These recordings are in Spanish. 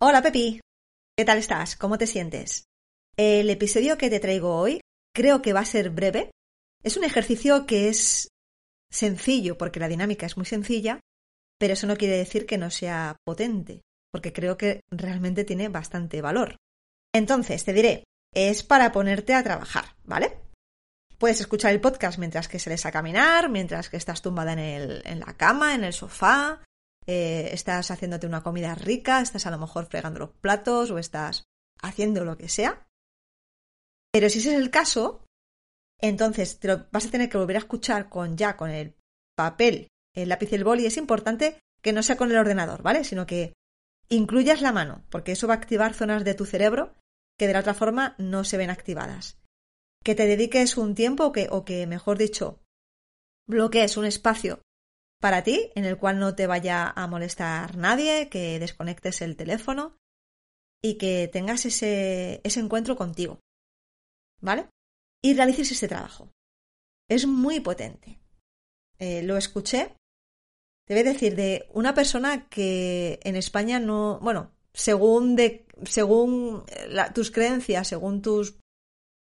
Hola Pepi, ¿qué tal estás? ¿Cómo te sientes? El episodio que te traigo hoy creo que va a ser breve. Es un ejercicio que es sencillo porque la dinámica es muy sencilla, pero eso no quiere decir que no sea potente, porque creo que realmente tiene bastante valor. Entonces, te diré, es para ponerte a trabajar, ¿vale? Puedes escuchar el podcast mientras que sales a caminar, mientras que estás tumbada en, el, en la cama, en el sofá, eh, estás haciéndote una comida rica, estás a lo mejor fregando los platos o estás haciendo lo que sea. Pero si ese es el caso, entonces te lo vas a tener que volver a escuchar con ya con el papel, el lápiz y el boli. Es importante que no sea con el ordenador, ¿vale? Sino que incluyas la mano, porque eso va a activar zonas de tu cerebro que de la otra forma no se ven activadas. Que te dediques un tiempo que, o que mejor dicho, bloquees un espacio para ti, en el cual no te vaya a molestar nadie, que desconectes el teléfono y que tengas ese, ese encuentro contigo. ¿Vale? Y realices este trabajo. Es muy potente. Eh, lo escuché, te voy a decir, de una persona que en España no, bueno, según, de, según tus creencias, según tus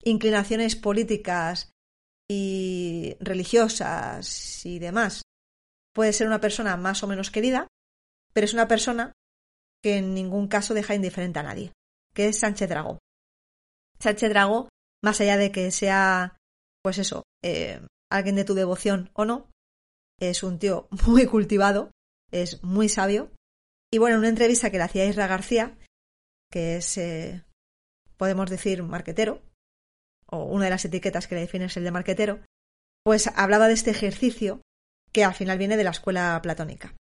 inclinaciones políticas y religiosas y demás, puede ser una persona más o menos querida, pero es una persona que en ningún caso deja indiferente a nadie, que es Sánchez Dragó. Sánchez Dragó, más allá de que sea, pues eso, eh, alguien de tu devoción o no, es un tío muy cultivado, es muy sabio. Y bueno, en una entrevista que le hacía Isra García, que es, eh, podemos decir, marquetero, o una de las etiquetas que le define es el de marquetero, pues hablaba de este ejercicio que al final viene de la escuela platónica.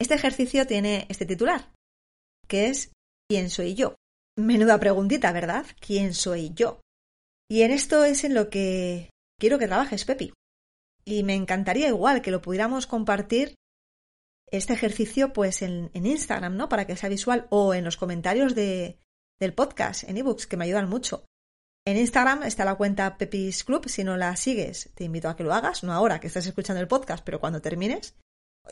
Este ejercicio tiene este titular, que es ¿Quién soy yo? Menuda preguntita, ¿verdad? ¿Quién soy yo? Y en esto es en lo que quiero que trabajes, Pepi. Y me encantaría igual que lo pudiéramos compartir este ejercicio pues en, Instagram, ¿no? Para que sea visual o en los comentarios de, del podcast, en ebooks, que me ayudan mucho. En Instagram está la cuenta Pepis Club. Si no la sigues, te invito a que lo hagas. No ahora que estás escuchando el podcast, pero cuando termines.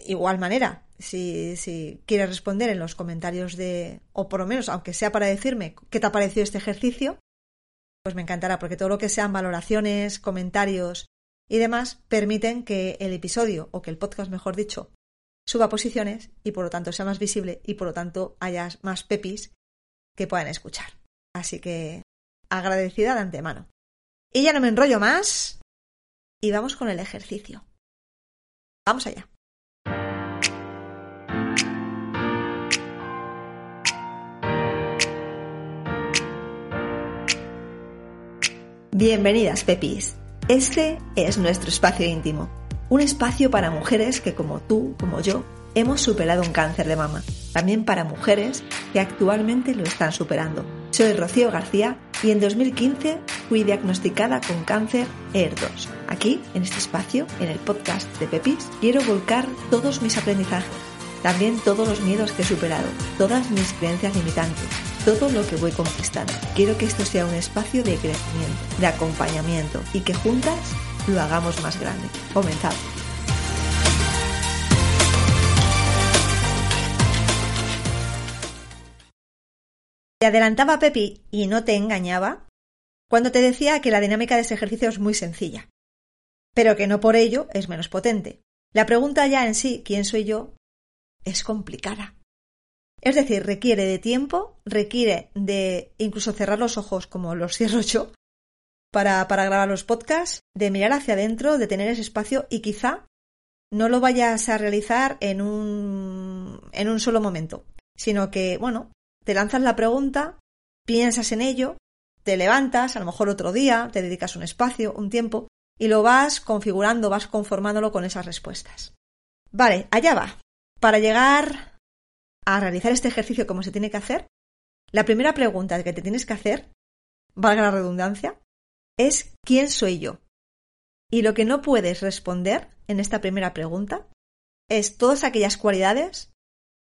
Igual manera, si, si quieres responder en los comentarios de, o por lo menos, aunque sea para decirme qué te ha parecido este ejercicio, pues me encantará, porque todo lo que sean valoraciones, comentarios y demás permiten que el episodio, o que el podcast, mejor dicho, suba posiciones y por lo tanto sea más visible y por lo tanto haya más pepis que puedan escuchar. Así que agradecida de antemano. Y ya no me enrollo más y vamos con el ejercicio. Vamos allá. Bienvenidas, Pepis. Este es nuestro espacio íntimo. Un espacio para mujeres que, como tú, como yo, hemos superado un cáncer de mama. También para mujeres que actualmente lo están superando. Soy Rocío García y en 2015 fui diagnosticada con cáncer ER2. Aquí, en este espacio, en el podcast de Pepis, quiero volcar todos mis aprendizajes, también todos los miedos que he superado, todas mis creencias limitantes, todo lo que voy conquistando. Quiero que esto sea un espacio de crecimiento, de acompañamiento y que juntas lo hagamos más grande. Comenzamos. Te adelantaba Pepi y no te engañaba cuando te decía que la dinámica de ese ejercicio es muy sencilla, pero que no por ello es menos potente. La pregunta ya en sí, ¿quién soy yo?, es complicada. Es decir, requiere de tiempo, requiere de incluso cerrar los ojos como los cierro yo para, para grabar los podcasts, de mirar hacia adentro, de tener ese espacio y quizá no lo vayas a realizar en un, en un solo momento, sino que, bueno, te lanzas la pregunta, piensas en ello, te levantas, a lo mejor otro día, te dedicas un espacio, un tiempo, y lo vas configurando, vas conformándolo con esas respuestas. Vale, allá va. Para llegar a realizar este ejercicio como se tiene que hacer, la primera pregunta que te tienes que hacer, valga la redundancia, es ¿quién soy yo? Y lo que no puedes responder en esta primera pregunta es todas aquellas cualidades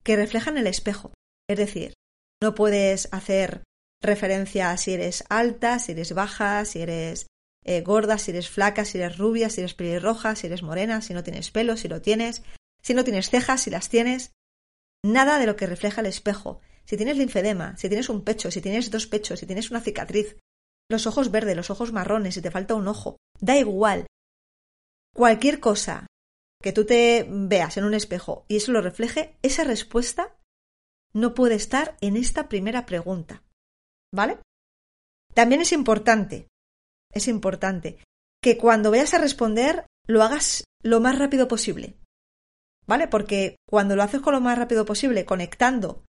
que reflejan el espejo. Es decir, no puedes hacer referencia a si eres alta, si eres baja, si eres eh, gorda, si eres flaca, si eres rubia, si eres pelirroja, si eres morena, si no tienes pelo, si lo tienes, si no tienes cejas, si las tienes. Nada de lo que refleja el espejo, si tienes linfedema, si tienes un pecho, si tienes dos pechos, si tienes una cicatriz, los ojos verdes, los ojos marrones, si te falta un ojo, da igual. Cualquier cosa que tú te veas en un espejo y eso lo refleje, esa respuesta no puede estar en esta primera pregunta. ¿Vale? También es importante, es importante que cuando vayas a responder lo hagas lo más rápido posible. ¿Vale? Porque cuando lo haces con lo más rápido posible, conectando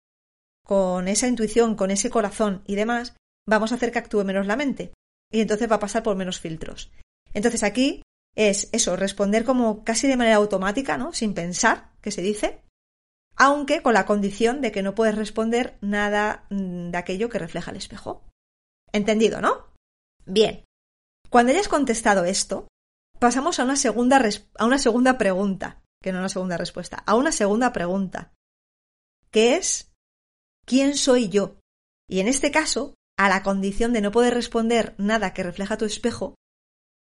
con esa intuición, con ese corazón y demás, vamos a hacer que actúe menos la mente. Y entonces va a pasar por menos filtros. Entonces aquí es eso, responder como casi de manera automática, ¿no? Sin pensar, que se dice, aunque con la condición de que no puedes responder nada mm, de aquello que refleja el espejo. ¿Entendido, no? Bien. Cuando hayas contestado esto, pasamos a una segunda, a una segunda pregunta, que no una segunda respuesta, a una segunda pregunta, que es ¿quién soy yo? Y en este caso, a la condición de no poder responder nada que refleja tu espejo,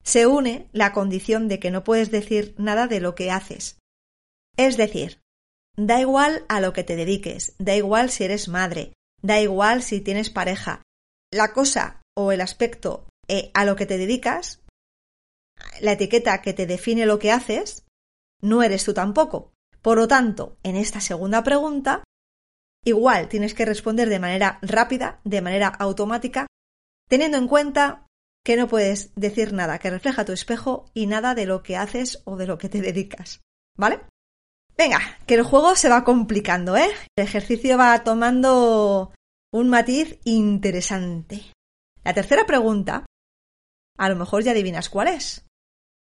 se une la condición de que no puedes decir nada de lo que haces. Es decir, da igual a lo que te dediques, da igual si eres madre, da igual si tienes pareja, la cosa o el aspecto eh, a lo que te dedicas, la etiqueta que te define lo que haces, no eres tú tampoco. Por lo tanto, en esta segunda pregunta, igual tienes que responder de manera rápida, de manera automática, teniendo en cuenta que no puedes decir nada que refleja tu espejo y nada de lo que haces o de lo que te dedicas. ¿Vale? Venga, que el juego se va complicando, ¿eh? El ejercicio va tomando un matiz interesante. La tercera pregunta, a lo mejor ya adivinas cuál es.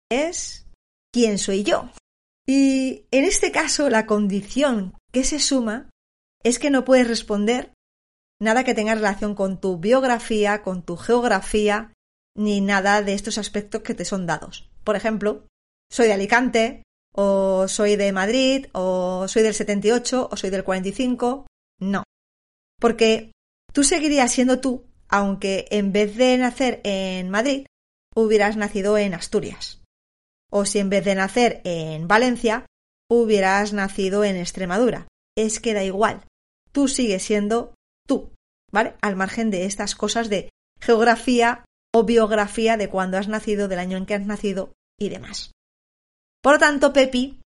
Es ¿quién soy yo? Y en este caso la condición que se suma es que no puedes responder nada que tenga relación con tu biografía, con tu geografía, ni nada de estos aspectos que te son dados. Por ejemplo, soy de Alicante, o soy de Madrid, o soy del 78, o soy del 45. No. Porque tú seguirías siendo tú, aunque en vez de nacer en Madrid, hubieras nacido en Asturias. O si en vez de nacer en Valencia, hubieras nacido en Extremadura. Es que da igual. Tú sigues siendo tú, ¿vale? Al margen de estas cosas de geografía o biografía de cuándo has nacido, del año en que has nacido y demás. Por lo tanto, Pepi,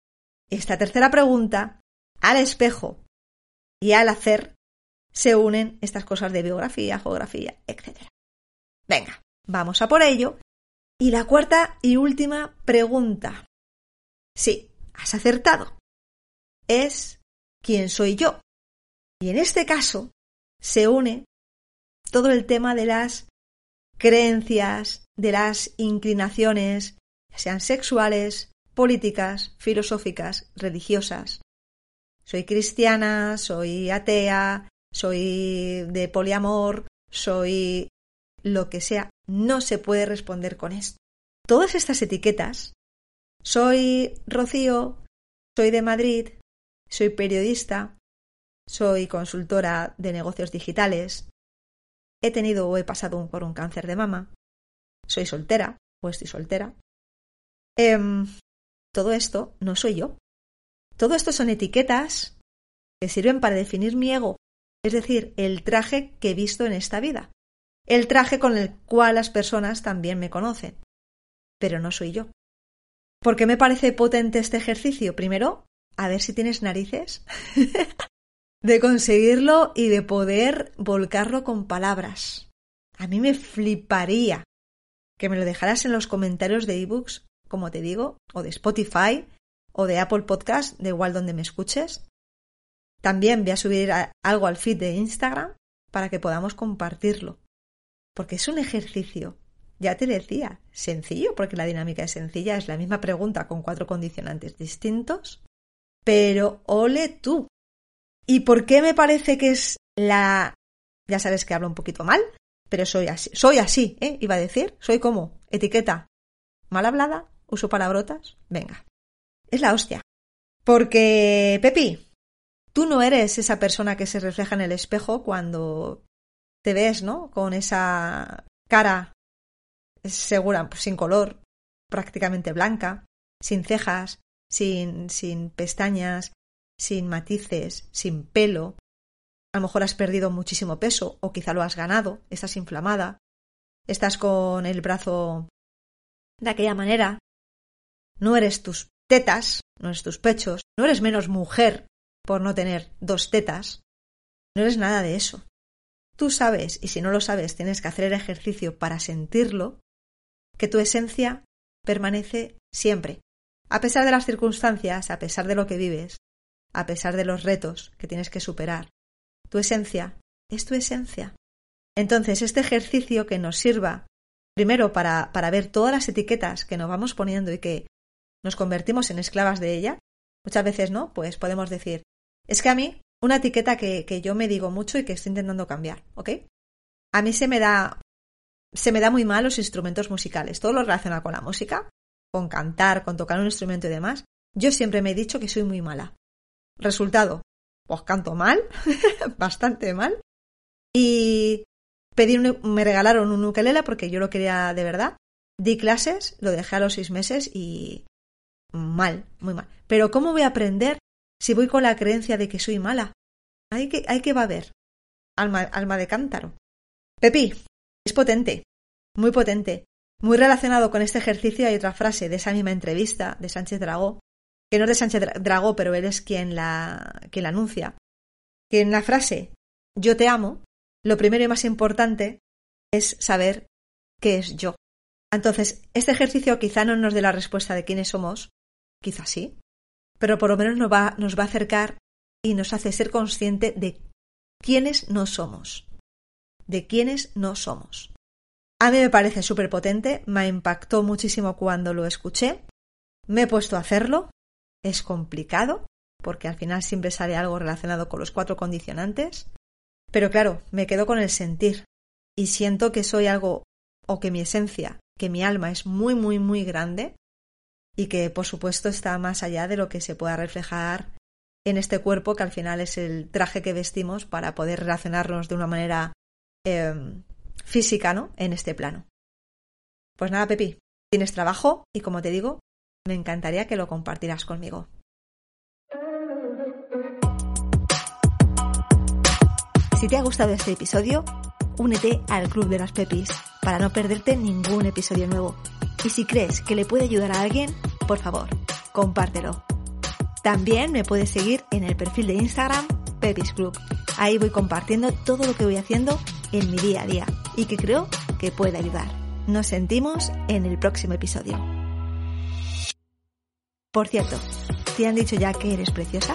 esta tercera pregunta, al espejo y al hacer, se unen estas cosas de biografía, geografía, etc. Venga, vamos a por ello. Y la cuarta y última pregunta. Sí, has acertado. Es ¿quién soy yo? Y en este caso se une todo el tema de las creencias, de las inclinaciones, sean sexuales, políticas, filosóficas, religiosas. Soy cristiana, soy atea, soy de poliamor, soy lo que sea. No se puede responder con esto. Todas estas etiquetas, soy Rocío, soy de Madrid, soy periodista, soy consultora de negocios digitales, he tenido o he pasado por un cáncer de mama, soy soltera o estoy soltera. Em, todo esto no soy yo. Todo esto son etiquetas que sirven para definir mi ego, es decir, el traje que he visto en esta vida, el traje con el cual las personas también me conocen. Pero no soy yo. ¿Por qué me parece potente este ejercicio? Primero, a ver si tienes narices de conseguirlo y de poder volcarlo con palabras. A mí me fliparía que me lo dejaras en los comentarios de ebooks, como te digo, o de Spotify, o de Apple Podcast, de igual donde me escuches. También voy a subir algo al feed de Instagram para que podamos compartirlo. Porque es un ejercicio, ya te decía, sencillo, porque la dinámica es sencilla, es la misma pregunta con cuatro condicionantes distintos, pero ole tú, ¿Y por qué me parece que es la... Ya sabes que hablo un poquito mal, pero soy así. Soy así, ¿eh? Iba a decir. Soy como etiqueta mal hablada, uso palabrotas. Venga. Es la hostia. Porque, Pepi, tú no eres esa persona que se refleja en el espejo cuando te ves, ¿no? Con esa cara segura, pues, sin color, prácticamente blanca, sin cejas, sin, sin pestañas, sin matices, sin pelo. a lo mejor has perdido muchísimo peso o quizá lo has ganado, estás inflamada, estás con el brazo de aquella manera, no eres tus tetas, no eres tus pechos, no eres menos mujer por no tener dos tetas, no eres nada de eso. Tú sabes, y si no lo sabes, tienes que hacer el ejercicio para sentirlo, que tu esencia permanece siempre, a pesar de las circunstancias, a pesar de lo que vives, a pesar de los retos que tienes que superar. Tu esencia es tu esencia. Entonces, este ejercicio que nos sirva, primero para, para ver todas las etiquetas que nos vamos poniendo y que nos convertimos en esclavas de ella, muchas veces no, pues podemos decir, es que a mí, una etiqueta que, que yo me digo mucho y que estoy intentando cambiar, ¿ok? A mí se me da se me da muy mal los instrumentos musicales, todo lo relacionado con la música, con cantar, con tocar un instrumento y demás. Yo siempre me he dicho que soy muy mala. Resultado, pues canto mal, bastante mal. Y pedí me regalaron un ukelele porque yo lo quería de verdad. Di clases, lo dejé a los seis meses y mal, muy mal. Pero ¿cómo voy a aprender si voy con la creencia de que soy mala? Hay que, hay que va a ver. Alma, alma de cántaro. Pepi, es potente, muy potente. Muy relacionado con este ejercicio hay otra frase de esa misma entrevista de Sánchez Dragó, que no es de Sánchez Dragó, pero él es quien la, quien la anuncia, que en la frase yo te amo, lo primero y más importante es saber qué es yo. Entonces, este ejercicio quizá no nos dé la respuesta de quiénes somos, quizá sí, pero por lo menos nos va, nos va a acercar y nos hace ser consciente de quiénes no somos, de quiénes no somos. A mí me parece súper potente, me impactó muchísimo cuando lo escuché, me he puesto a hacerlo, es complicado, porque al final siempre sale algo relacionado con los cuatro condicionantes, pero claro, me quedo con el sentir y siento que soy algo o que mi esencia, que mi alma es muy, muy, muy grande y que por supuesto está más allá de lo que se pueda reflejar en este cuerpo que al final es el traje que vestimos para poder relacionarnos de una manera em, física, ¿no? En este plano. Pues nada, Pepi, tienes trabajo y como te digo, me encantaría que lo compartieras conmigo. Si te ha gustado este episodio, únete al Club de las Pepis para no perderte ningún episodio nuevo. Y si crees que le puede ayudar a alguien, por favor, compártelo. También me puedes seguir en el perfil de Instagram Pepis Club. Ahí voy compartiendo todo lo que voy haciendo en mi día a día y que creo que puede ayudar. Nos sentimos en el próximo episodio. Por cierto, ¿te han dicho ya que eres preciosa?